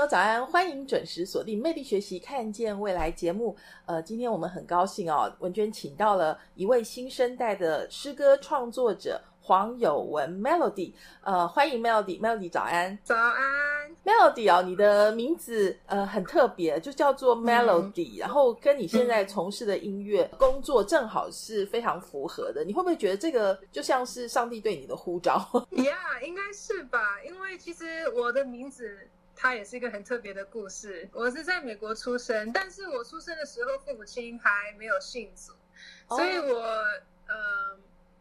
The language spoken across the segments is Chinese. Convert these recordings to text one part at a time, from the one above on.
友早安，欢迎准时锁定《魅力学习看见未来》节目。呃，今天我们很高兴哦，文娟请到了一位新生代的诗歌创作者黄友文 Melody。呃，欢迎 Melody，Melody 早安，早安，Melody 哦，你的名字呃很特别，就叫做 Melody，、然后跟你现在从事的音乐工作正好是非常符合的。你会不会觉得这个就像是上帝对你的呼召？Yeah，应该是吧？因为其实我的名字它也是一个很特别的故事。我是在美国出生，但是我出生的时候父母亲还没有信主，哦所以我呃，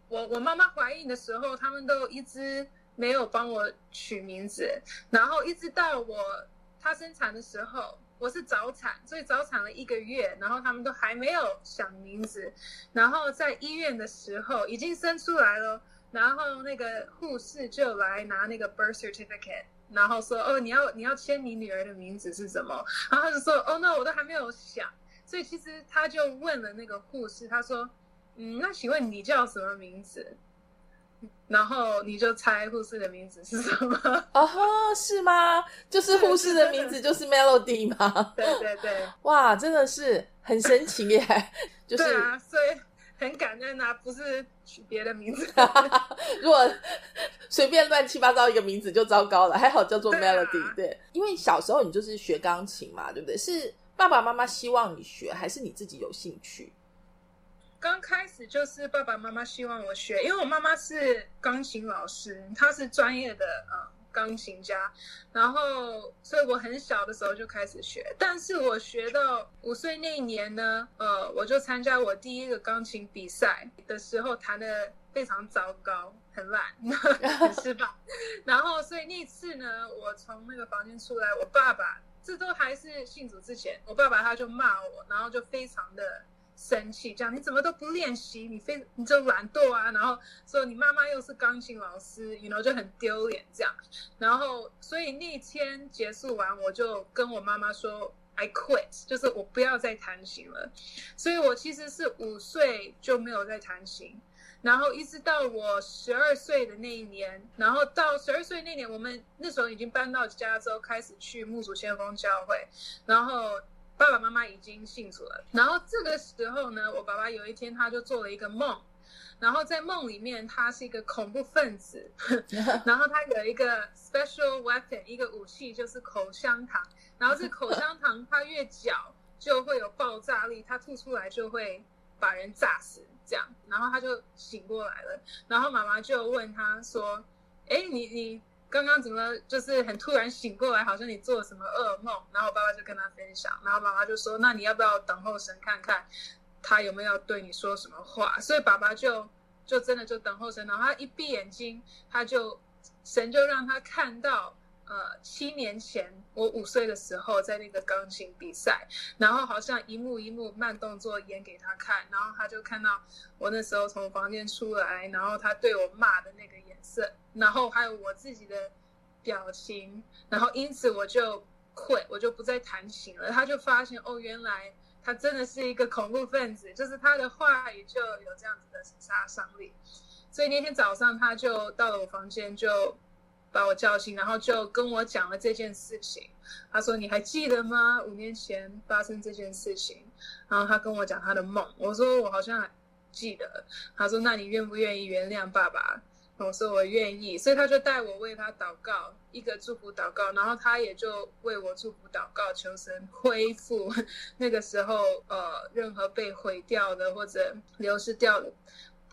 我我妈妈怀孕的时候，他们都一直没有帮我取名字，然后一直到我她生产的时候。我是早产，所以早产了一个月，然后他们都还没有想名字，然后在医院的时候已经生出来了，然后那个护士就来拿那个 birth certificate，然后说哦，你要你要签你女儿的名字是什么？然后他就说哦，那我都还没有想，所以其实他就问了那个护士，他说嗯，那请问你叫什么名字？然后你就猜护士的名字是什么？哦，是吗？就是护士的名字就是 Melody 吗？对对对，哇，真的是很神奇耶！就是对啊，所以很感恩啊，不是取别的名字。如果随便乱七八糟一个名字就糟糕了，还好叫做对啊 Melody。对，因为小时候你就是学钢琴嘛，对不对？是爸爸妈妈希望你学，还是你自己有兴趣？刚开始就是爸爸妈妈希望我学，因为我妈妈是钢琴老师，她是专业的呃钢琴家，然后所以我很小的时候就开始学，但是我学到五岁那一年呢，呃，我就参加我第一个钢琴比赛的时候弹的非常糟糕，很烂，很失败，然后所以那次呢，我从那个房间出来，我爸爸这都还是信主之前，我爸爸他就骂我，然后就非常的。生气，这样你怎么都不练习？你非你就懒惰啊！然后说你妈妈又是钢琴老师，you know 就很丢脸这样。然后所以那天结束完，我就跟我妈妈说 I quit，就是我不要再弹琴了。所以我其实是五岁就没有再弹琴，然后一直到我十二岁的那一年，然后到十二岁那年，我们那时候已经搬到加州，开始去木祖先锋教会，然后。爸爸妈妈已经信主了，然后这个时候呢，我爸爸有一天他就做了一个梦，然后在梦里面他是一个恐怖分子，然后他有一个 special weapon，一个武器就是口香糖，然后这口香糖它越嚼就会有爆炸力，它吐出来就会把人炸死，这样，然后他就醒过来了，然后妈妈就问他说：“哎，你你。”刚刚怎么就是很突然醒过来，好像你做了什么噩梦？然后爸爸就跟他分享，然后妈妈就说：“那你要不要等候神看看他有没有对你说什么话？”所以爸爸就就真的就等候神，然后他一闭眼睛，他就神就让他看到，呃，七年前我五岁的时候在那个钢琴比赛，然后好像一幕一幕慢动作演给他看，然后他就看到我那时候从房间出来，然后他对我骂的那个眼色。然后还有我自己的表情，然后因此我就会我就不再弹琴了。他就发现哦，原来他真的是一个恐怖分子，就是他的话语就有这样子的杀伤力。所以那天早上他就到了我房间，就把我叫醒，然后就跟我讲了这件事情。他说：“你还记得吗？五年前发生这件事情。”然后他跟我讲他的梦。我说：“我好像还记得。”他说：“那你愿不愿意原谅爸爸？”我说我愿意，所以他就带我为他祷告，一个祝福祷告，然后他也就为我祝福祷告，求神恢复 那个时候呃任何被毁掉的或者流失掉的、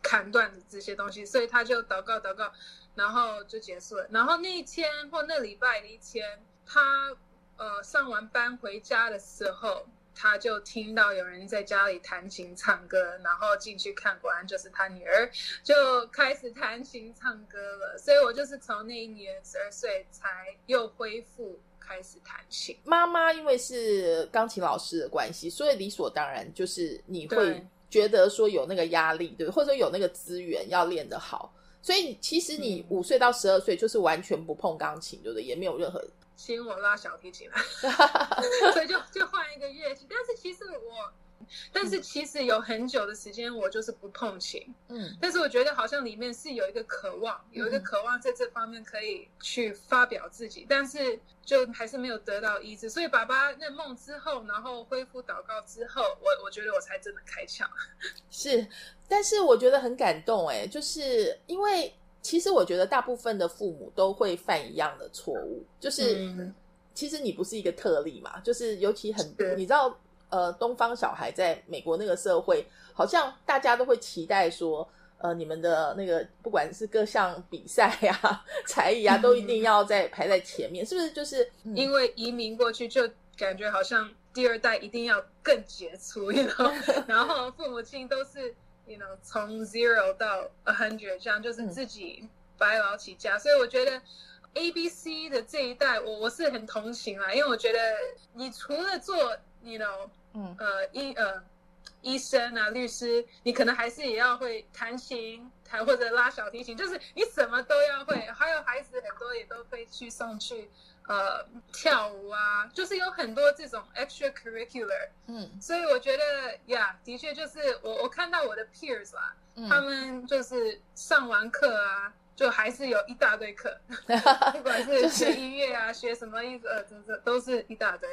砍断的这些东西，所以他就祷告祷告，然后就结束了。然后那一天或那礼拜的一天，他呃上完班回家的时候。他就听到有人在家里弹琴唱歌，然后进去看，果然就是他女儿，就开始弹琴唱歌了。所以我就是从那一年十二岁才又恢复开始弹琴。妈妈因为是钢琴老师的关系，所以理所当然就是你会觉得说有那个压力，对，或者有那个资源要练得好。所以其实你嗯五岁到十二岁就是完全不碰钢琴，对不对？也没有任何行我拉小提琴了，所以就就换一个乐器。但是其实我，但是其实有很久的时间我就是不碰琴。嗯但是我觉得好像里面是有一个渴望，有一个渴望在这方面可以去发表自己，但是就还是没有得到医治。所以爸爸那梦之后，然后恢复祷告之后，我我觉得我才真的开窍。是，但是我觉得很感动哎，就是因为其实我觉得大部分的父母都会犯一样的错误，就是、嗯其实你不是一个特例嘛，就是尤其很是你知道呃，东方小孩在美国那个社会，好像大家都会期待说。呃，你们的那个不管是各项比赛啊、才艺啊，都一定要在排在前面，是不是？就是、嗯因为移民过去，就感觉好像第二代一定要更杰出，you know，然后父母亲都是，you know，从 zero 到 a hundred 这样，就是自己白劳起家，所以我觉得 A B C 的这一代，我我是很同情啦，因为我觉得你除了做，you know，嗯呃医呃医生啊律师，你可能还是也要会弹琴。弹或者拉小提琴，就是你什么都要会。还有孩子很多也都会去送去呃跳舞啊，就是有很多这种 extracurricular，嗯所以我觉得呀的确就是我我看到我的 peers 啦，他嗯，们就是上完课啊，就还是有一大堆课，不管是是学音乐啊，学什么意思，呃，这这都是一大堆。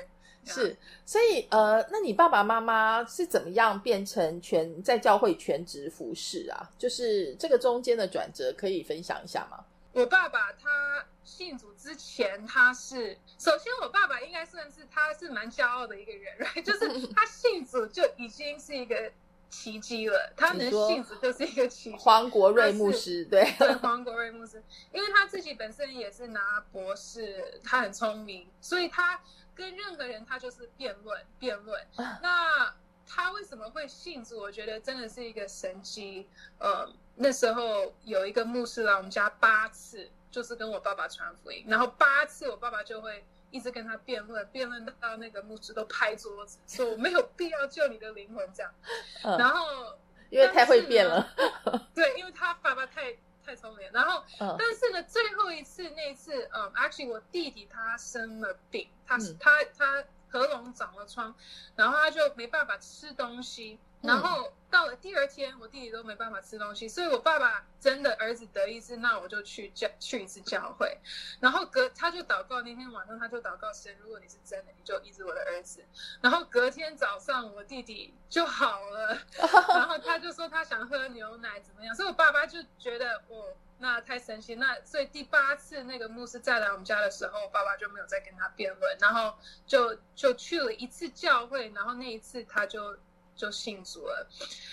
是，所以呃，那你爸爸妈妈是怎么样变成全在教会全职服侍啊？就是这个中间的转折，可以分享一下吗？我爸爸他信主之前，他是首先我爸爸应该算是他是蛮骄傲的一个人，right？就是他信主就已经是一个奇迹了，他能你说信主就是一个奇迹。黄国瑞牧师，对，对 黄国瑞牧师，因为他自己本身也是拿博士，他很聪明，所以他跟任何人他就是辩论 辩论。那他为什么会信主？我觉得真的是一个神迹。呃，那时候有一个牧师来我们家八次，就是跟我爸爸传福音，然后八次我爸爸就会一直跟他辩论，辩论到那个牧师都拍桌子，说我没有必要救你的灵魂这样。嗯然后因为太会变了，对，因为他爸爸太太聪明了，然后。嗯但是呢，最后一次那一次，嗯，actually 我弟弟他生了病，他、嗯他他喉咙长了疮，然后他就没办法吃东西，嗯然后到了第二天，我弟弟都没办法吃东西，所以我爸爸真的儿子得一次，那我就去教去一次教会，然后隔他就祷告，那天晚上他就祷告神，如果你是真的，你就医治我的儿子，然后隔天早上我弟弟就好了。然后他就说他想喝牛奶怎么样，所以我爸爸就觉得哦，那太神奇。那所以第八次那个牧师再来我们家的时候，爸爸就没有再跟他辩论，然后就就去了一次教会，然后那一次他就就信主了。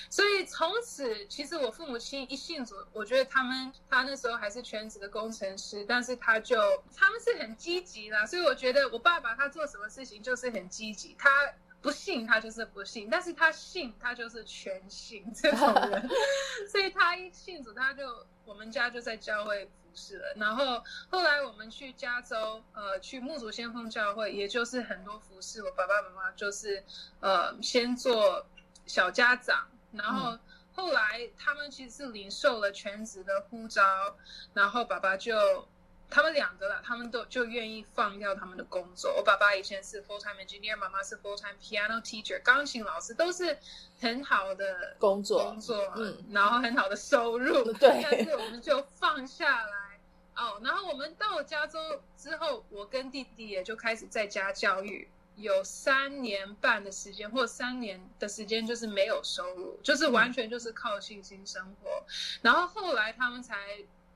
所以从此，其实我父母亲一信主，我觉得他们他那时候还是全职的工程师，但是他就他们是很积极的，所以我觉得我爸爸他做什么事情就是很积极，他。不信他就是不信，但是他信他就是全信 这种人，所以他一信主，他就我们家就在教会服侍了。然后后来我们去加州，呃，去牧主先锋教会，也就是很多服侍。我爸爸妈妈就是呃先做小家长，然后后来他们其实是领受了全职的呼召，然后爸爸就。他们两个了，他们都就愿意放掉他们的工作。我爸爸以前是 full time engineer，妈妈是 full time piano teacher，钢琴老师，都是很好的工作工作，嗯然后很好的收入。对但是我们就放下来哦。然后我们到了加州之后，我跟弟弟也就开始在家教育，有三年半的时间，或三年的时间就是没有收入，就是完全就是靠信心生活。然后后来他们才。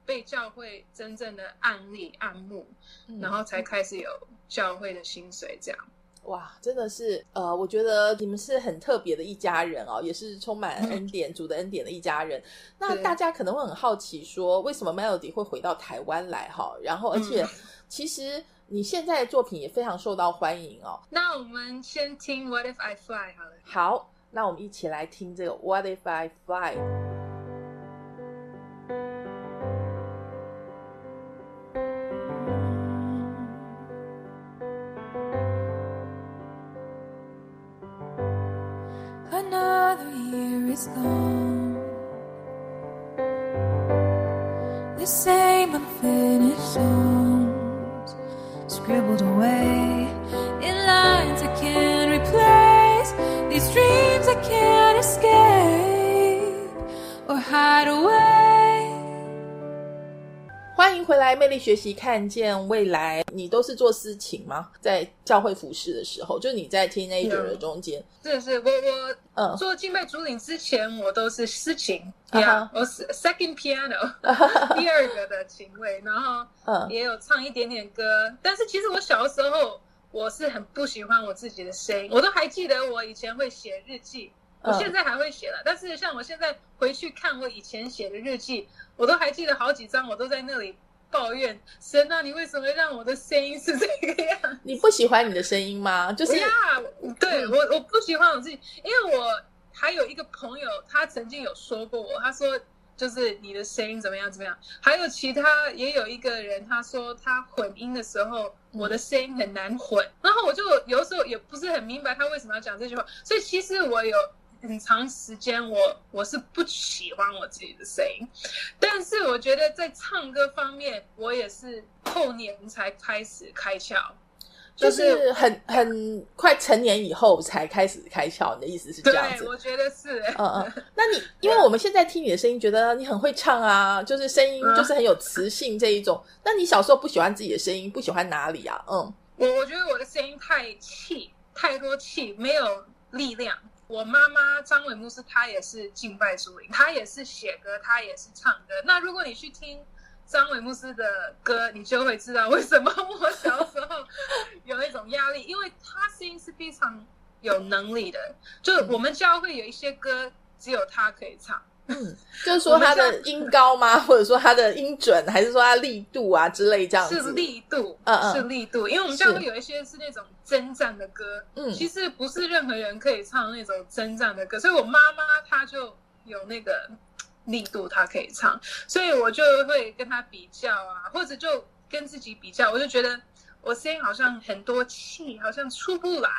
被教会真正的案例按目，嗯然后才开始有教会的薪水这样。哇，真的是呃，我觉得你们是很特别的一家人哦，也是充满 恩典、主的恩典的一家人。那大家可能会很好奇说，为什么 Melody 会回到台湾来哈？然后，而且、嗯其实你现在的作品也非常受到欢迎哦。那我们先听 What If I Fly 好了。好，那我们一起来听这个 What If I Fly。学习，看见未来。你都是做私情吗？在教会服饰的时候，就你在 teenager 的中间，是是，我我嗯做敬拜主领之前，我都是私琴啊哈呀，我是 second piano 第二个的琴位，然后嗯也有唱一点点歌。但是其实我小的时候，我是很不喜欢我自己的声音，我都还记得我以前会写日记。我嗯现在还会写了，但是像我现在回去看我以前写的日记，我都还记得好几张，我都在那里抱怨神啊，你为什么让我的声音是这个样？你不喜欢你的声音吗？就是呀，对嗯我我不喜欢我自己，因为我还有一个朋友，他曾经有说过我，他说就是你的声音怎么样怎么样，还有其他也有一个人他说他混音的时候，嗯我的声音很难混，然后我就有时候也不是很明白他为什么要讲这句话，所以其实我有。很长时间我我是不喜欢我自己的声音，但是我觉得在唱歌方面，我也是后年才开始开窍，就是很很快成年以后才开始开窍，你的意思是这样对，子？我觉得是。嗯嗯，那你因为我们现在听你的声音，觉得你很会唱啊，就是声音嗯就是很有磁性这一种。那你小时候不喜欢自己的声音，不喜欢哪里啊？嗯我我觉得我的声音太气，太多气，没有力量。我妈妈张伟牧师，她也是敬拜主灵，她也是写歌，她也是唱歌。那如果你去听张伟牧师的歌，你就会知道为什么我小时候有一种压力，因为他声音是非常有能力的。就我们教会有一些歌，只有他可以唱。嗯，就是说他的音高吗？或者说他的音准，还是说他力度啊之类这样子？是力度，嗯嗯。是力度，因为我们教会有一些是那种征战的歌，嗯。其实不是任何人可以唱那种征战的歌，所以我妈妈她就有那个力度，她可以唱，所以我就会跟她比较啊，或者就跟自己比较，我就觉得我声音好像很多气，好像出不来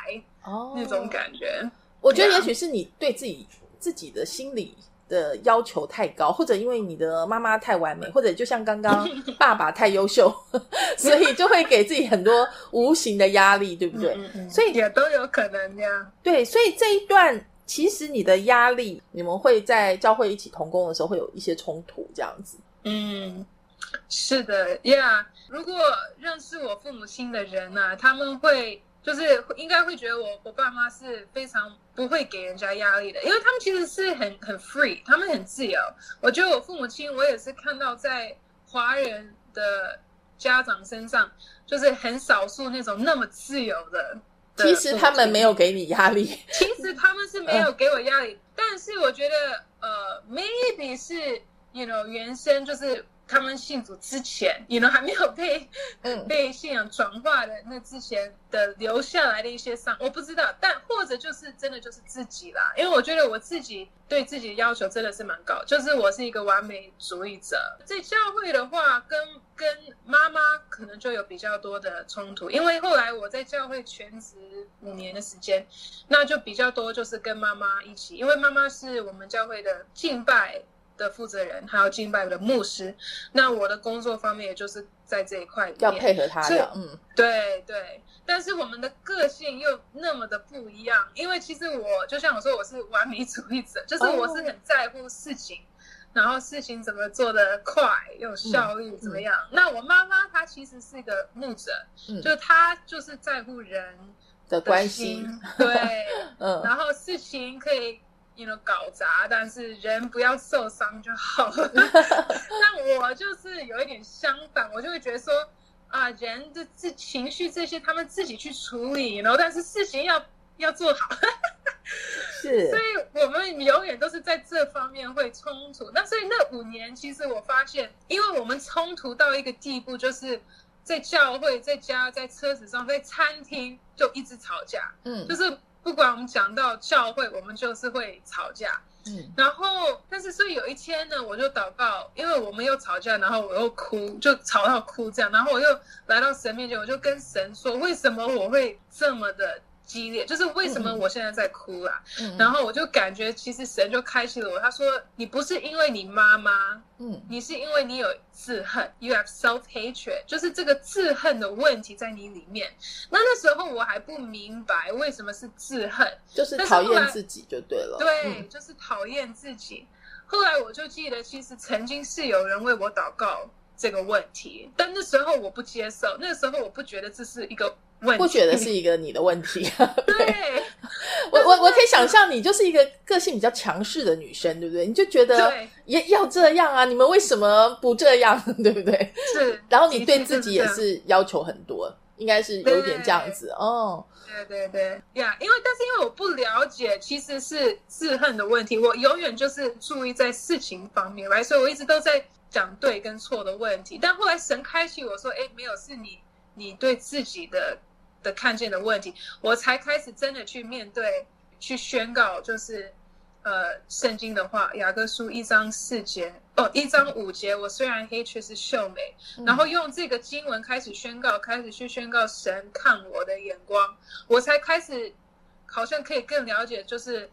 哦那种感觉。我觉得也许是你对自己自己的心理的要求太高，或者因为你的妈妈太完美，或者就像刚刚 爸爸太优秀，所以就会给自己很多无形的压力，对不对？嗯嗯所以也都有可能呀。对，所以这一段其实你的压力，你们会在教会一起同工的时候会有一些冲突，这样子。嗯，是的呀。如果认识我父母亲的人呢、他们会就是应该会觉得我我爸妈是非常不会给人家压力的，因为他们其实是很很 free，他们很自由。我觉得我父母亲，我也是看到在华人的家长身上，就是很少数那种那么自由的。的其实他们没有给你压力，其实他们是没有给我压力，但是我觉得呃，maybe 是 you know 原生就是他们信主之前，you know 还没有被嗯。被信仰转化的那之前的留下来的一些伤，我不知道，但或者就是真的就是自己啦，因为我觉得我自己对自己的要求真的是蛮高，就是我是一个完美主义者，在教会的话跟跟妈妈可能就有比较多的冲突，因为后来我在教会全职五年的时间，那就比较多就是跟妈妈一起，因为妈妈是我们教会的敬拜的负责人，还有敬拜的牧师。那我的工作方面，也就是在这一块里面要配合他嗯对对，但是我们的个性又那么的不一样，因为其实我就像我说，我是完美主义者，就是我是很在乎事情。然后事情怎么做的快有效率怎么样？那我妈妈她其实是一个牧者，嗯就她就是在乎人的的关心系，，对，嗯然后事情可以 you know 搞砸，但是人不要受伤就好了。那我就是有一点相反，我就会觉得说啊，人的这情绪这些他们自己去处理，然后但是事情要要做好。是 所以我们永远都是在这方面会冲突。那所以那五年，其实我发现，因为我们冲突到一个地步，就是在教会、在家、在车子上、在餐厅就一直吵架，嗯就是不管我们讲到教会，我们就是会吵架。嗯然后，但是所以有一天呢，我就祷告，因为我们又吵架，然后我又哭，就吵到哭这样，然后我又来到神面前，我就跟神说，为什么我会这么的激烈，就是为什么我现在在哭啦、嗯然后我就感觉其实神就开启了我，他说你不是因为你妈妈，嗯你是因为你有自恨，you have self hatred，就是这个自恨的问题在你里面。那那时候我还不明白为什么是自恨，就是讨厌自己就对了。对，嗯就是讨厌自己。后来我就记得，其实曾经是有人为我祷告这个问题，但那时候我不接受，那时候我不觉得这是一个问题，不觉得是一个你的问题。对 我我我可以想象你就是一个个性比较强势的女生，对不对？你就觉得对也要这样啊，你们为什么不这样，对不对？是。然后你对自己也是要求很多，应该是有点这样子哦。对对对呀因为但是因为我不了解，其实是自恨的问题，我永远就是注意在事情方面来，所以我一直都在讲对跟错的问题。但后来神开启我说，哎，没有，是你你对自己的的看见的问题，我才开始真的去面对，去宣告，就是呃圣经的话，雅各书一章四节哦，一章五节，我虽然黑，却是秀美。嗯。然后用这个经文开始宣告，开始去宣告神看我的眼光，我才开始好像可以更了解，就是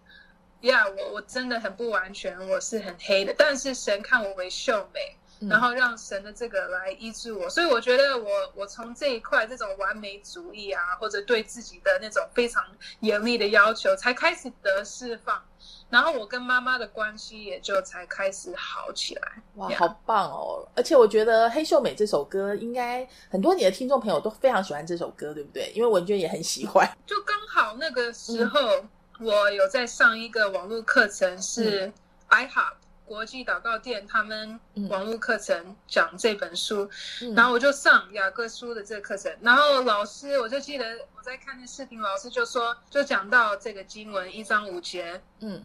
呀我我真的很不完全，我是很黑的，但是神看我为秀美，嗯。然后让神的这个来医治我，所以我觉得我我从这一块这种完美主义啊，或者对自己的那种非常严厉的要求，才开始得释放，然后我跟妈妈的关系也就才开始好起来。哇，好棒哦！而且我觉得《黑秀美》这首歌，应该很多你的听众朋友都非常喜欢这首歌，对不对？因为文娟也很喜欢。就刚好那个时候，我有在上一个网络课程，是 iHop 国际祷告店他们网络课程讲这本书，嗯然后我就上雅各书的这个课程，然后老师我就记得我在看那视频，老师就说就讲到这个经文一章五节，嗯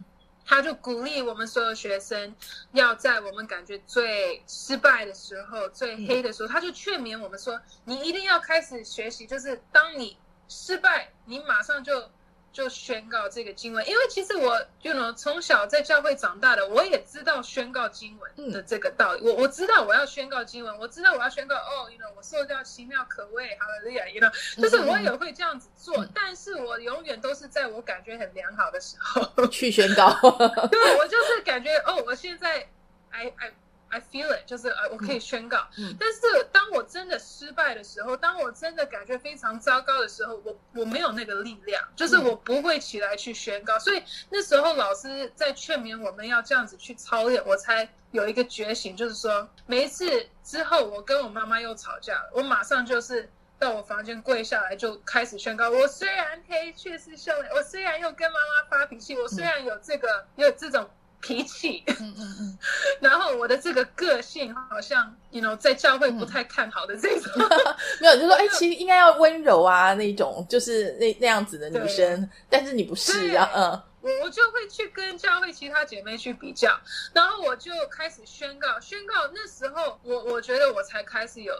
他就鼓励我们所有学生，要在我们感觉最失败的时候、最黑的时候，他就劝勉我们说：“你一定要开始学习，就是当你失败，你马上就就宣告这个经文。因为其实我，you know，从小在教会长大的，我也知道宣告经文的这个道理。我我知道我要宣告经文，我知道我要宣告哦，you know，我受到奇妙可畏，哈利路亚，you know，就是我也会这样子做，嗯但是我永远都是在我感觉很良好的时候。去宣告。对我就是感觉哦，我现在 I I I feel it，就是呃，我可以宣告。嗯但是当我真的失败的时候，当我真的感觉非常糟糕的时候，我我没有那个力量，就是嗯我不会起来去宣告。所以那时候老师在劝勉我们要这样子去操练，我才有一个觉醒，就是说每一次之后，我跟我妈妈又吵架了，我马上就是。到我房间跪下来，就开始宣告：我虽然黑，却是秀脸；我虽然又跟妈妈发脾气，我虽然有这个有这种脾气，嗯嗯嗯，然后我的这个个性好像，you know，在教会不太看好的这种，没有，你就说，哎、其实应该要温柔啊，那种就是那那样子的女生，但是你不是啊，嗯。我我就会去跟教会其他姐妹去比较，然后我就开始宣告，宣告那时候我我觉得我才开始有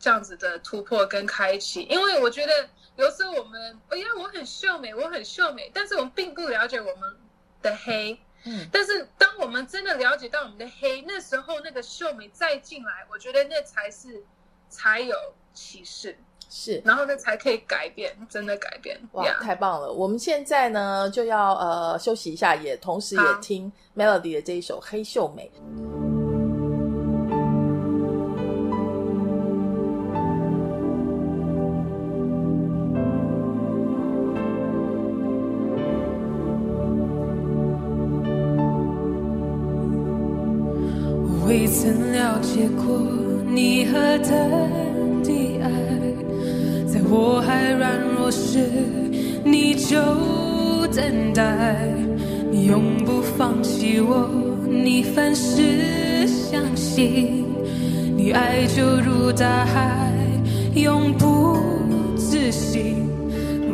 这样子的突破跟开启，因为我觉得有时候我们，哎呀，我很秀美，我很秀美，但是我们并不了解我们的黑。嗯但是当我们真的了解到我们的黑，那时候那个秀美再进来，我觉得那才是才有启示，是。然后那才可以改变，真的改变。哇太棒了！我们现在呢就要呃休息一下，也同时也听 Melody 的这一首《黑秀美》。的爱，在我还软弱时，你就等待，你永不放弃我，你凡事相信，你爱就如大海，永不自息。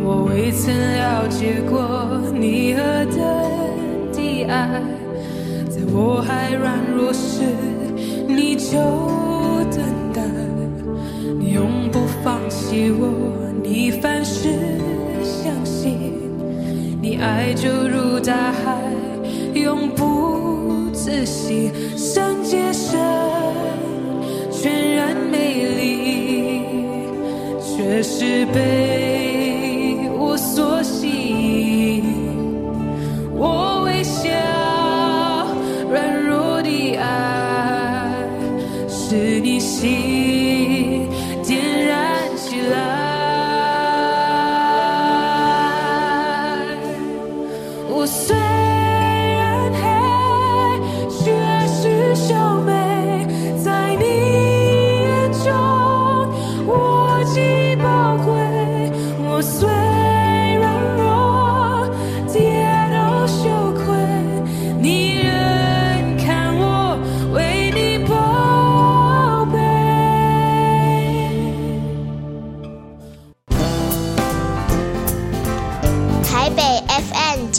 我未曾了解过你何等的爱。在我还软弱时，你就等待，你永不放弃我，你凡事相信，你爱就如大海，永不自息，圣洁神，全然美丽，却是悲。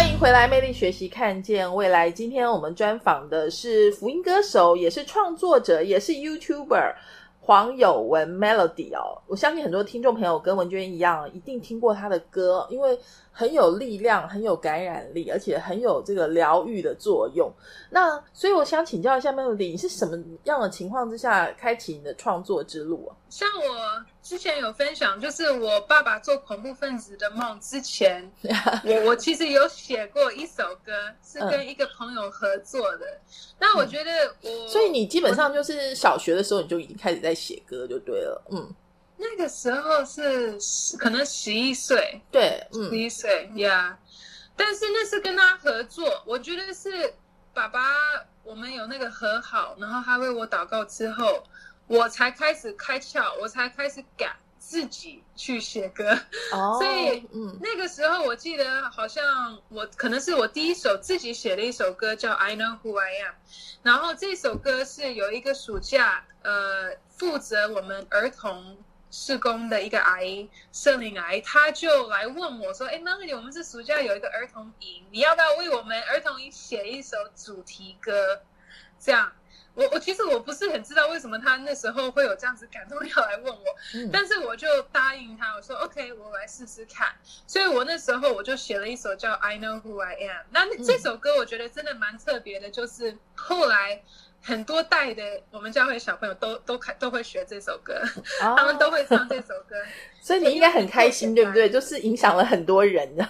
欢迎回来，魅力学习，看见未来。今天我们专访的是福音歌手，也是创作者，也是 YouTuber 黄友文 Melody 哦。我相信很多听众朋友跟文娟一样，一定听过他的歌，因为很有力量，很有感染力，而且很有这个疗愈的作用。那所以我想请教一下 Melody，你是什么样的情况之下开启你的创作之路啊？像我之前有分享，就是我爸爸做恐怖分子的梦之前，我我其实有写过一首歌，是跟一个朋友合作的。那我觉得我，所以你基本上就是小学的时候你就已经开始在写歌，就对了。嗯，那个时候是可能十一岁，对，十一岁呀。但是那是跟他合作，我觉得是爸爸，我们有那个和好，然后他为我祷告之后。我才开始开窍，我才开始敢自己去写歌，哦 所以那个时候我记得好像我可能是我第一首自己写的一首歌叫《I Know Who I Am》，然后这首歌是有一个暑假，呃，负责我们儿童施工的一个阿姨，圣灵阿姨，她就来问我说：“哎，Melody，我们这暑假有一个儿童营，你要不要为我们儿童营写一首主题歌？”这样。我我其实我不是很知道为什么他那时候会有这样子感动要来问我，但是我就答应他，我说 OK，我来试试看。所以我那时候我就写了一首叫 I Know Who I Am。那这首歌我觉得真的蛮特别的，就是后来很多代的我们教会小朋友都都开都会学这首歌，他们都会唱这首歌。所以你应该很开心，对不对？就是影响了很多人的。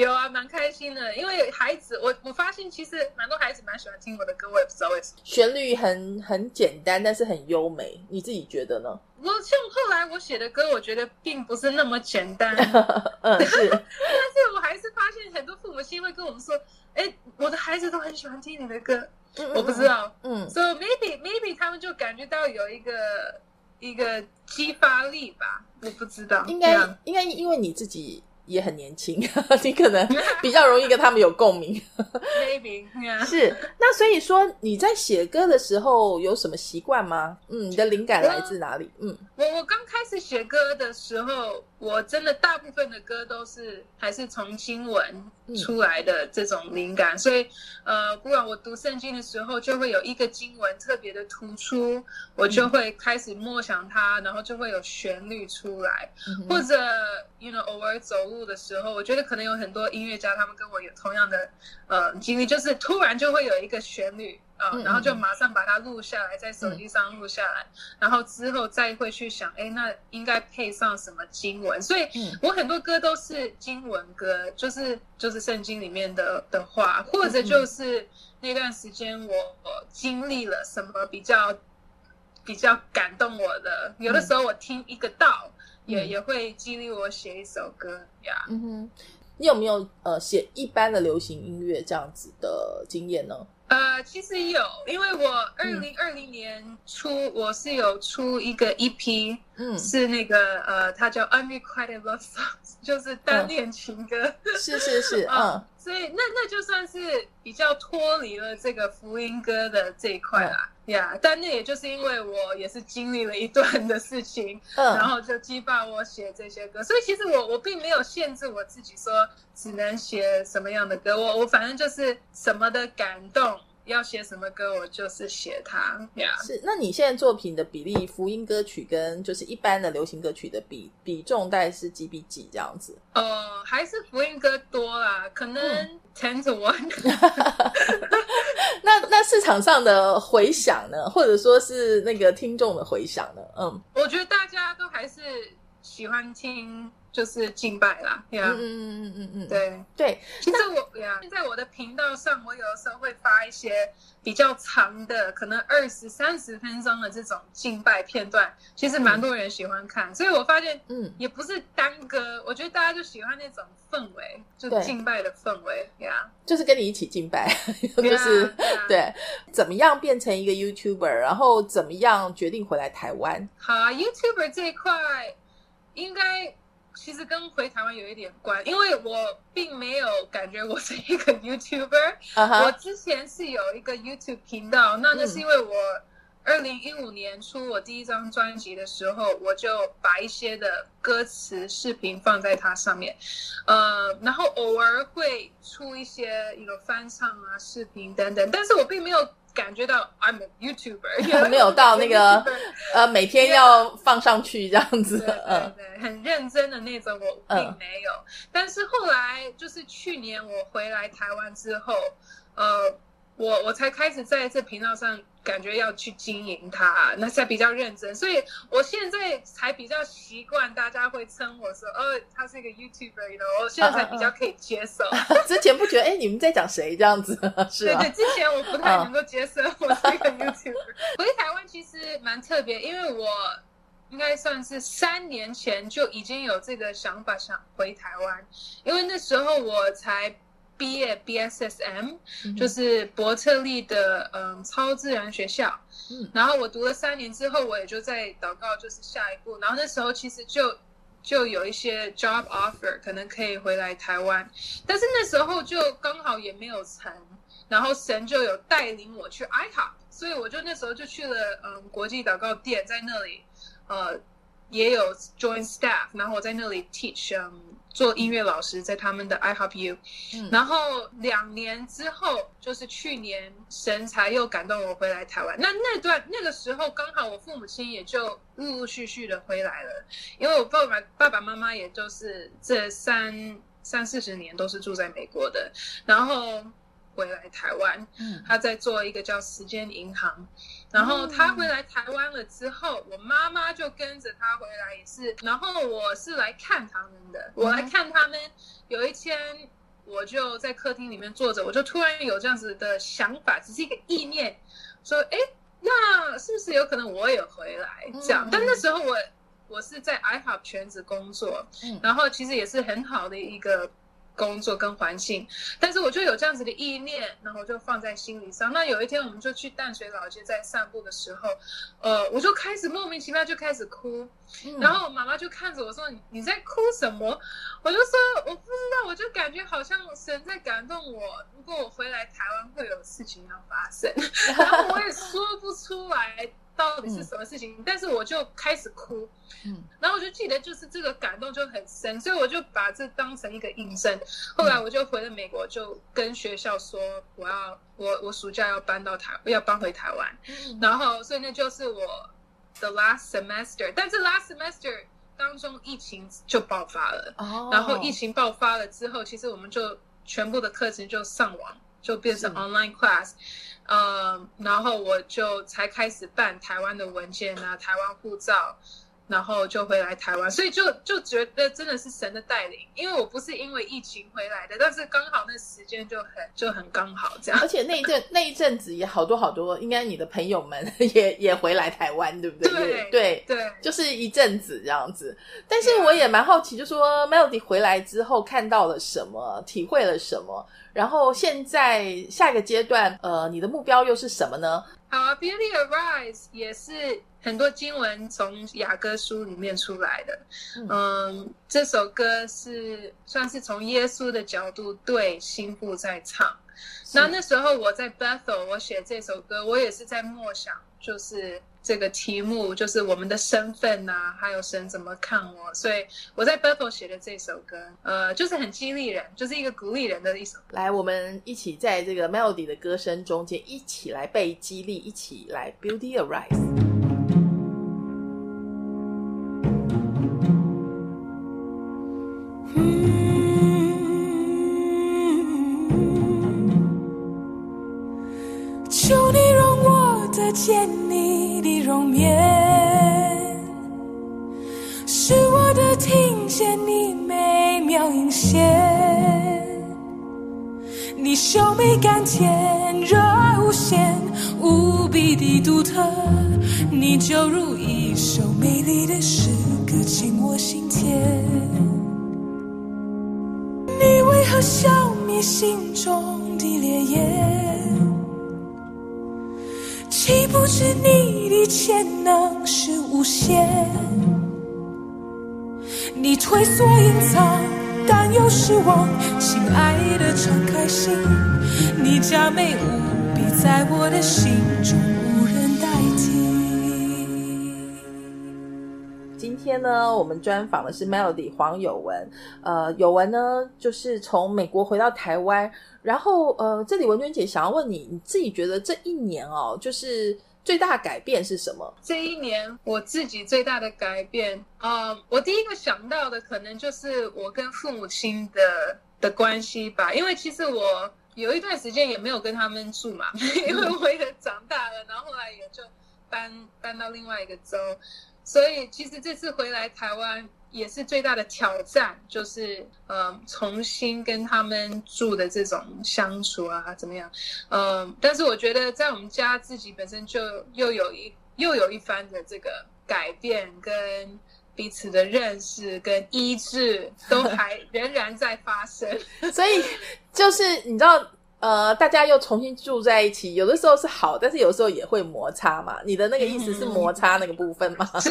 有啊，蛮开心的，因为孩子，我我发现其实蛮多孩子蛮喜欢听我的歌，我也不知道为什么。旋律很很简单，但是很优美，你自己觉得呢？我像后来我写的歌，我觉得并不是那么简单，嗯是，但是我还是发现很多父母亲会跟我们说，哎，我的孩子都很喜欢听你的歌，我不知道，嗯，so maybe maybe 他们就感觉到有一个一个激发力吧，我不知道，应该应该因为你自己。也很年轻，你可能 比较容易跟他们有共鸣。Maybe 是那所以说你在写歌的时候有什么习惯吗？嗯，你的灵感来自哪里？嗯，我我刚开始写歌的时候，我真的大部分的歌都是还是从经文出来的这种灵感，所以呃，不管我读圣经的时候，就会有一个经文特别的突出，我就会开始默想它，然后就会有旋律出来，或者 you know 偶尔走路。的时候，我觉得可能有很多音乐家，他们跟我有同样的呃经历，就是突然就会有一个旋律啊，然后就马上把它录下来，在手机上录下来，然后之后再会去想，哎，那应该配上什么经文？所以我很多歌都是经文歌，就是就是圣经里面的的话，或者就是那段时间我经历了什么比较比较感动我的，有的时候我听一个道。也也会激励我写一首歌呀。嗯哼，你有没有呃写一般的流行音乐这样子的经验呢？呃，其实有，因为我二零二零年初我是有出一个 EP，嗯，是那个呃，它叫 Unrequited Love Songs，就是单恋情歌。是是是，嗯。所以那那就算是比较脱离了这个福音歌的这一块啦，呀，但那也就是因为我也是经历了一段的事情，嗯，然后就激发我写这些歌。所以其实我我并没有限制我自己说只能写什么样的歌，我我反正就是什么的感动。要写什么歌，我就是写它。是，那你现在作品的比例，福音歌曲跟就是一般的流行歌曲的比比重，大概是几比几这样子？呃，还是福音歌多啦，可能 ten to one。那那市场上的回响呢，或者说是那个听众的回响呢？嗯，我觉得大家都还是。喜欢听就是敬拜啦，对啊，嗯嗯嗯嗯对。对，其实我呀，在我的频道上，我有的时候会发一些比较长的，可能二十三十分钟的这种敬拜片段，其实蛮多人喜欢看。所以我发现，嗯，也不是单歌，我觉得大家就喜欢那种氛围，就对敬拜的氛围呀。就是跟你一起敬拜，就是对，怎么样变成一个 YouTuber，然后怎么样决定回来台湾？好啊，YouTuber 这一块应该其实跟回台湾有一点关，因为我并没有感觉我是一个 YouTuber，、我之前是有一个 YouTube 频道，那那是因为我二零一五年出我第一张专辑的时候，我就把一些的歌词视频放在它上面，呃，然后偶尔会出一些有翻唱啊、视频等等，但是我并没有感觉到 I'm a YouTuber，没有到那个 呃，每天要放上去这样子对，对嗯。对，很认真的那种，我并没有。但是后来就是去年我回来台湾之后，呃，我我才开始在这频道上感觉要去经营它，那才比较认真。所以我现在才比较习惯大家会称我说，哦，他是一个 YouTuber 的，我现在才比较可以接受。之前不觉得哎，你们在讲谁这样子对对，？之前我不太能够接受我是一个 YouTuber。回台湾其实蛮特别，因为我应该算是三年前就已经有这个想法，想回台湾，因为那时候我才毕业 BSSM，、就是伯特利的嗯超自然学校。嗯然后我读了三年之后，我也就在祷告，就是下一步。然后那时候其实就就有一些 job offer，可能可以回来台湾，但是那时候就刚好也没有成。然后神就有带领我去 IHOP，所以我就那时候就去了嗯国际祷告店，在那里呃也有 join staff，然后我在那里 teach 嗯做音乐老师，在他们的 I h o p e You，、嗯。然后两年之后，就是去年神才又感动我回来台湾。那那段那个时候刚好我父母亲也就陆陆续续的回来了，因为我爸爸爸爸妈妈也就是这三三四十年都是住在美国的，然后回来台湾，嗯。他在做一个叫时间银行，然后他回来台湾了之后，我妈妈就跟着他回来也是，然后我是来看他们的，我来看他们。有一天，我就在客厅里面坐着，我就突然有这样子的想法，只是一个意念，说，哎，那是不是有可能我也回来？这样？嗯。但那时候我我是在 iHop 全职工作，嗯。然后其实也是很好的一个工作跟环境，但是我就有这样子的意念，然后我就放在心里上。那有一天我们就去淡水老街在散步的时候，呃，我就开始莫名其妙就开始哭，嗯然后我妈妈就看着我说：“你你在哭什么？”我就说：“我不知道，我就感觉好像神在感动我。如果我回来台湾，会有事情要发生。”然后我也说不出来到底是什么事情，但是我就开始哭。嗯。然后我就记得，就是这个感动就很深，所以我就把这当成一个印证。后来我就回了美国，就跟学校说我要我我暑假要搬到台要搬回台湾，嗯。然后所以那就是我的 last semester。但是 last semester 当中疫情就爆发了，哦，然后疫情爆发了之后，其实我们就全部的课程就上网，就变成 online class。呃，然后我就才开始办台湾的文件啊，台湾护照，然后就回来台湾，所以就就觉得真的是神的带领，因为我不是因为疫情回来的，但是刚好那时间就很就很刚好这样而。且那一阵那一阵子也好多好多，应该你的朋友们 也也回来台湾，对不对？对对，对，就是一阵子这样子。但是我也蛮好奇，就说 Melody 回来之后看到了什么，体会了什么，然后现在下一个阶段，呃，你的目标又是什么呢？好啊，Beauty Arise 也是很多经文从雅歌书里面出来的。嗯嗯，这首歌是算是从耶稣的角度对心腹在唱。那那时候我在 Bethel，我写这首歌，我也是在默想，就是这个题目，就是我们的身份呐、还有神怎么看我，所以我在 Bethel 写的这首歌，呃，就是很激励人，就是一个鼓励人的一首歌。来，我们一起在这个 Melody 的歌声中间，一起来被激励，一起来 Beauty Arise。求你让我得见听见你美妙音线。你秀美甘甜，热爱无限，无比的独特。你就如一首美丽的诗歌，进我心田。你为何消灭心中的烈焰？岂不知你的潜能是无限？你退缩隐藏。但又失望，亲爱的，敞开心，你佳美无比，在我的心中无人代替。今天呢，我们专访的是 Melody 黄有文。呃，有文呢，就是从美国回到台湾，然后呃，这里文娟姐想要问你，你自己觉得这一年哦，就是。最大的改变是什么？这一年我自己最大的改变啊，我第一个想到的可能就是我跟父母亲的的关系吧。因为其实我有一段时间也没有跟他们住嘛，因为我也长大了，然后后来也就搬搬到另外一个州，所以其实这次回来台湾。也是最大的挑战，就是呃重新跟他们住的这种相处啊，怎么样？嗯，但是我觉得在我们家自己本身就又有一又有一番的这个改变，跟彼此的认识跟医治都还 仍然在发生。所以就是你知道，呃，大家又重新住在一起，有的时候是好，但是有时候也会摩擦嘛。你的那个意思是摩擦那个部分吗？是，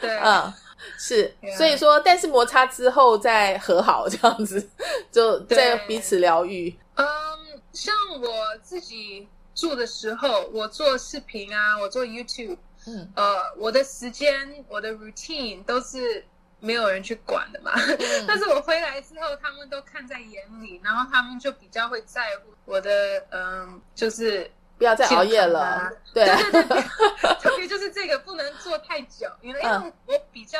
对，嗯。是，所以说，但是摩擦之后再和好，这样子就在彼此疗愈。嗯，像我自己住的时候，我做视频啊，我做 YouTube，嗯，呃，我的时间、我的 routine 都是没有人去管的嘛。但是我回来之后，他们都看在眼里，然后他们就比较会在乎我的，嗯，就是不要再熬夜了。对。对对，特别就是这个不能做太久，因为因为我比较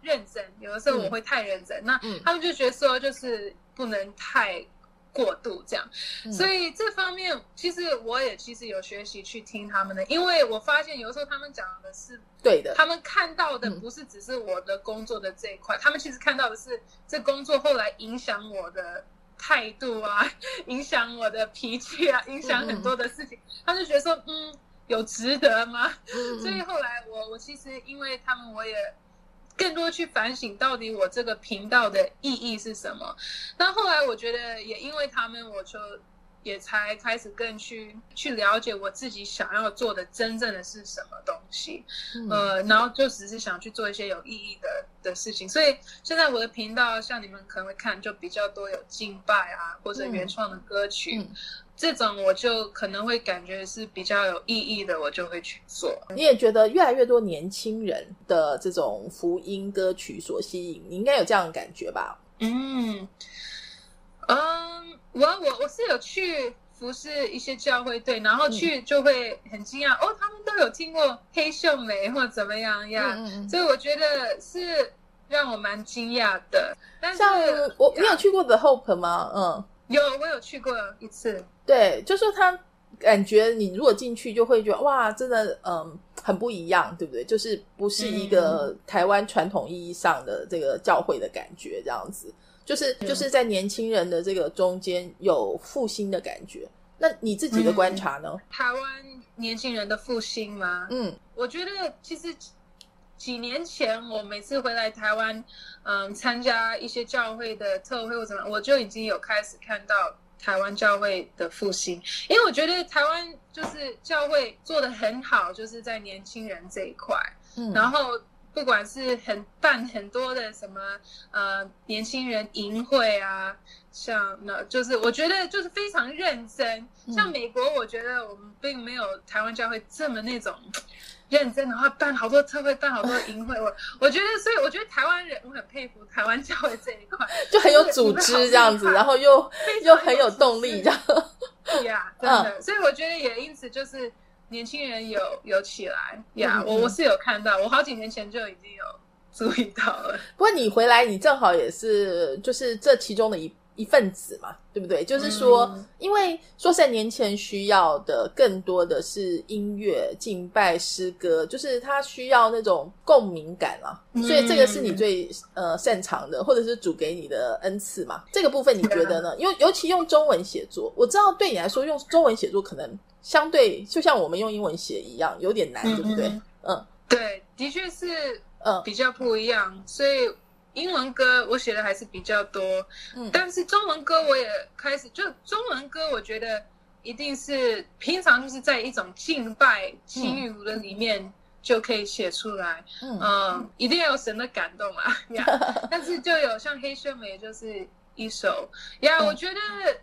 认真，有的时候我会太认真，那他们就觉得说就是不能太过度这样，所以这方面其实我也其实有学习去听他们的，因为我发现有时候他们讲的是对的，他们看到的不是只是我的工作的这一块，他们其实看到的是这工作后来影响我的。态度啊，影响我的脾气啊，影响很多的事情，他就觉得说，嗯，有值得吗？所以后来我我其实因为他们，我也更多去反省到底我这个频道的意义是什么。那后来我觉得也因为他们，我就。也才开始更去去了解我自己想要做的真正的是什么东西，呃，然后就只是想去做一些有意义的的事情。所以现在我的频道，像你们可能会看，就比较多有敬拜啊，或者原创的歌曲，这种我就可能会感觉是比较有意义的，我就会去做。你也觉得越来越多年轻人的这种福音歌曲所吸引，你应该有这样的感觉吧？嗯，嗯。我我我是有去服侍一些教会队，然后去就会很惊讶哦，他们都有听过黑秀梅或怎么样呀，所以我觉得是让我蛮惊讶的。但是，我你有去过 The Hope 吗？嗯，有，我有去过一次。对，就是他感觉你如果进去就会觉得哇，真的嗯很不一样，对不对？就是不是一个台湾传统意义上的这个教会的感觉，这样子。就是就是在年轻人的这个中间有复兴的感觉，那你自己的观察呢？台湾年轻人的复兴吗？嗯，我觉得其实几年前我每次回来台湾，嗯，参加一些教会的特会或怎么，我就已经有开始看到台湾教会的复兴，因为我觉得台湾就是教会做的很好，就是在年轻人这一块，嗯，然后。不管是很办很多的什么呃年轻人营会啊，像那就是我觉得就是非常认真。像美国，我觉得我们并没有台湾教会这么那种认真的话，办好多特会，办好多营会。我我觉得，所以我觉得台湾人我很佩服台湾教会这一块，就很有组织这样子，然后又又很有动力这样。对呀，真的。所以我觉得也因此就是。年轻人有有起来呀，我我是有看到，我好几年前就已经有注意到了。不过你回来，你正好也是就是这其中的一一份子嘛，对不对？就是说，嗯因为说实在，年前需要的更多的是音乐、敬拜、诗歌，就是他需要那种共鸣感啊。嗯所以这个是你最呃擅长的，或者是主给你的恩赐嘛。这个部分你觉得呢？因为尤其用中文写作，我知道对你来说用中文写作可能相对就像我们用英文写一样有点难，对不对？嗯对，的确是嗯比较不一样，所以英文歌我写的还是比较多，嗯。但是中文歌我也开始，就中文歌我觉得一定是平常就是在一种敬拜祈雨的里面就可以写出来，嗯。嗯，一定要有神的感动啊呀。但是就有像黑秀美就是。一首呀嗯。我觉得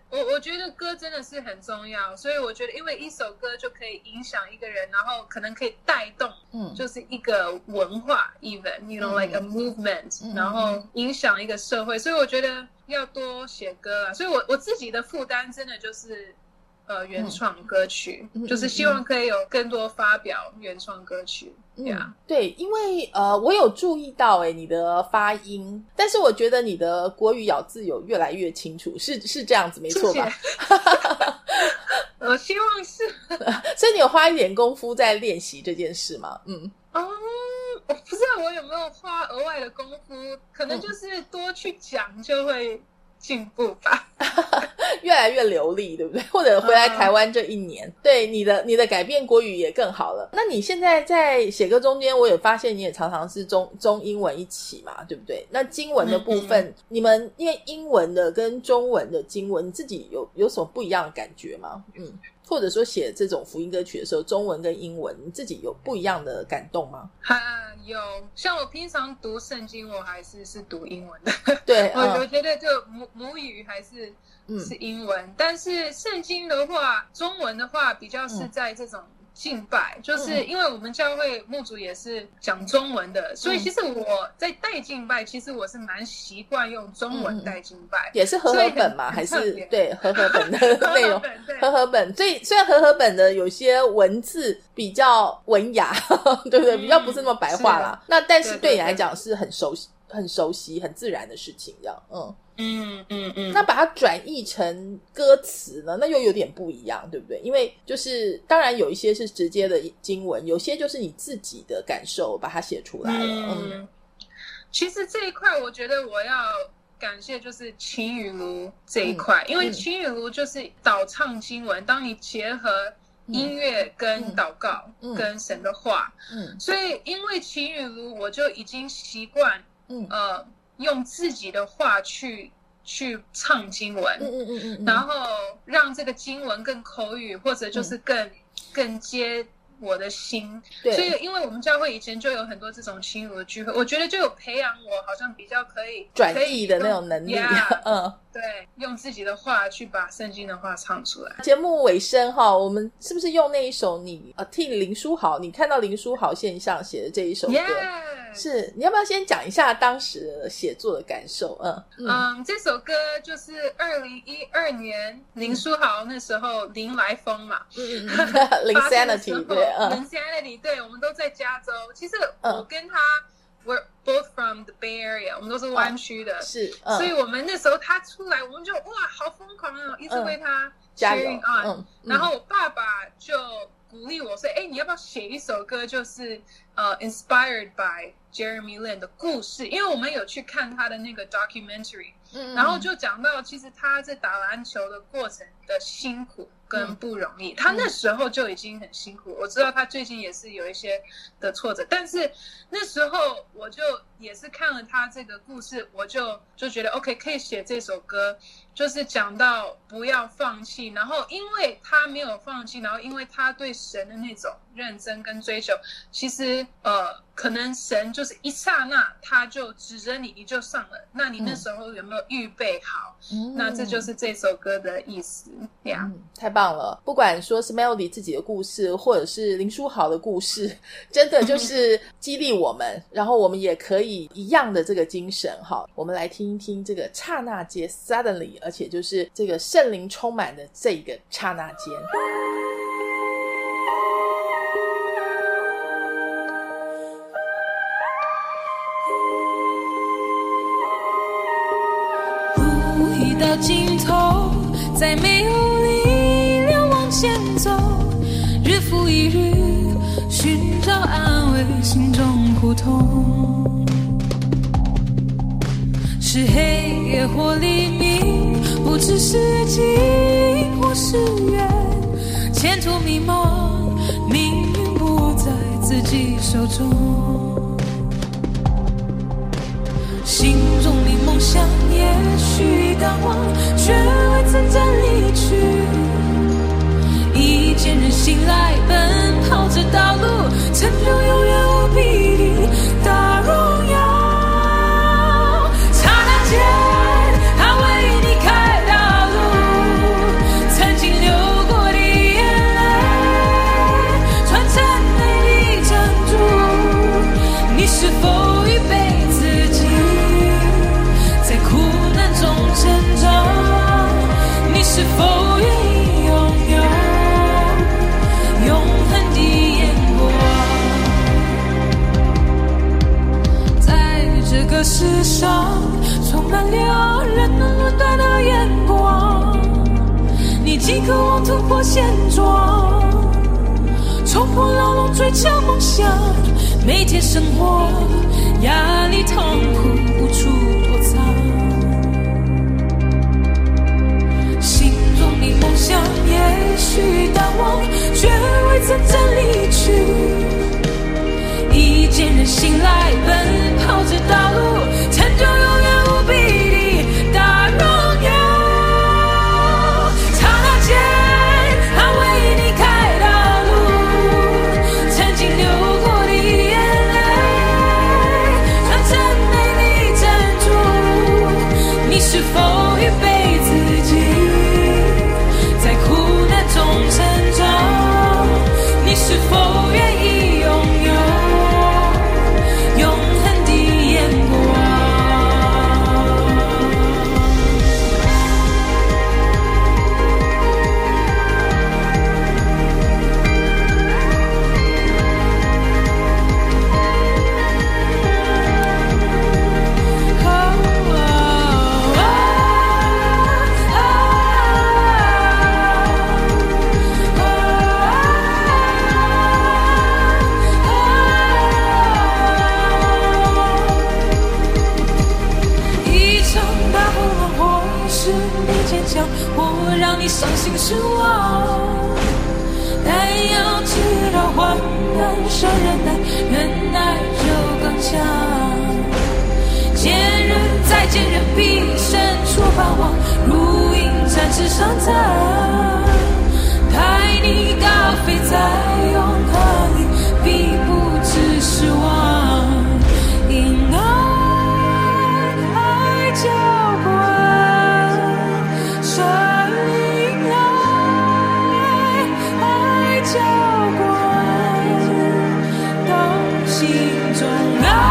我我觉得歌真的是很重要，所以我觉得因为一首歌就可以影响一个人，然后可能可以带动嗯。就是一个文化，even you know、嗯 like a movement，、嗯然后影响一个社会，所以我觉得要多写歌啊。所以我我自己的负担真的就是呃原创歌曲，嗯就是希望可以有更多发表原创歌曲。嗯呀、对，因为呃，我有注意到诶你的发音，但是我觉得你的国语咬字有越来越清楚，是是这样子，没错吧？。我希望是 所以你有花一点功夫在练习这件事吗？嗯，哦，我不知道我有没有花额外的功夫，可能就是多去讲就会进步吧。越来越流利，对不对？或者回来嗯台湾这一年，对你的你的改变国语也更好了。那你现在在写歌中间，我也发现你也常常是中中英文一起嘛，对不对？那经文的部分，嗯你们因为英文的跟中文的经文，你自己有有什么不一样的感觉吗？嗯，或者说写这种福音歌曲的时候，中文跟英文，你自己有不一样的感动吗？哈，有。像我平常读圣经，我还是是读英文的。对，我我嗯觉得就母母语还是嗯。是英文，但是圣经的话，中文的话比较是在这种敬拜，就是因为我们教会牧主也是讲中文的，所以其实我在带敬拜，其实我是蛮习惯用中文带敬拜。也是和合本嘛，还是对和合本的内容？对和合本，所以虽然和合本的有些文字比较文雅，对不对？嗯比较不是那么白话啦。那但是对你来讲是很熟悉、很熟悉、很自然的事情，这样。嗯，嗯嗯嗯，那把它转译成歌词呢，那又有点不一样，对不对？因为就是当然有一些是直接的经文，有些就是你自己的感受把它写出来了。嗯嗯，其实这一块，我觉得我要感谢就是秦雨茹这一块，因为嗯秦雨茹就是导唱经文，当你结合音乐跟祷告、嗯跟神的话，嗯所以因为秦雨茹，我就已经习惯嗯。呃用自己的话去去唱经文，嗯嗯嗯嗯，然后让这个经文更口语，或者就是更、更接我的心。对，所以，因为我们教会以前就有很多这种亲友的聚会，我觉得就有培养我，好像比较可以转可以译的那种能力。嗯。对，用自己的话去把圣经的话唱出来。节目尾声哈，我们是不是用那一首你呃替林书豪，你看到林书豪现象写的这一首歌 Yeah，是你要不要先讲一下当时的写作的感受？嗯嗯嗯，这首歌就是二零一二年林书豪那时候林来疯嘛，嗯嗯嗯 嗯。我们都在加州。其实嗯。我跟他，we're both from the Bay Area，我们都是湾区的，是。嗯。所以我们那时候他出来，我们就哇，好疯狂哦，一直为他加油 cheering on。嗯，然后我爸爸就鼓励我说：“哎，你要不要写一首歌，就是呃，inspired by Jeremy Lin 的故事？因为我们有去看他的那个 documentary，嗯。然后就讲到其实他在打篮球的过程的辛苦跟不容易。他那时候就已经很辛苦，我知道他最近也是有一些的挫折，但是那时候我就也是看了他这个故事，我就就觉得 OK 可以写这首歌，就是讲到不要放弃，然后因为他没有放弃，然后因为他对神的那种认真跟追求，其实呃，可能神就是一刹那他就指着你，你就上了。那你那时候有没有预备好？嗯那这就是这首歌的意思呀。嗯，太棒了！不管说是 Melody 自己的故事，或者是林书豪的故事，真的就是激励我们，然后我们也可以一样的这个精神哈。我们来听一听这个刹那间 Suddenly，而且就是这个圣灵充满的这个刹那间。烈火黎明，不知是晴或是远，前途迷茫，命运不在自己手中。心中的梦想也许已淡忘，却未曾真离去。一见人醒来，即渴望突破现状，冲破牢笼追求梦想。每天生活压力痛苦无处躲藏，心中的梦想也许淡忘，却未曾曾离去。一见人醒来，奔跑着道路。you, baby. tonight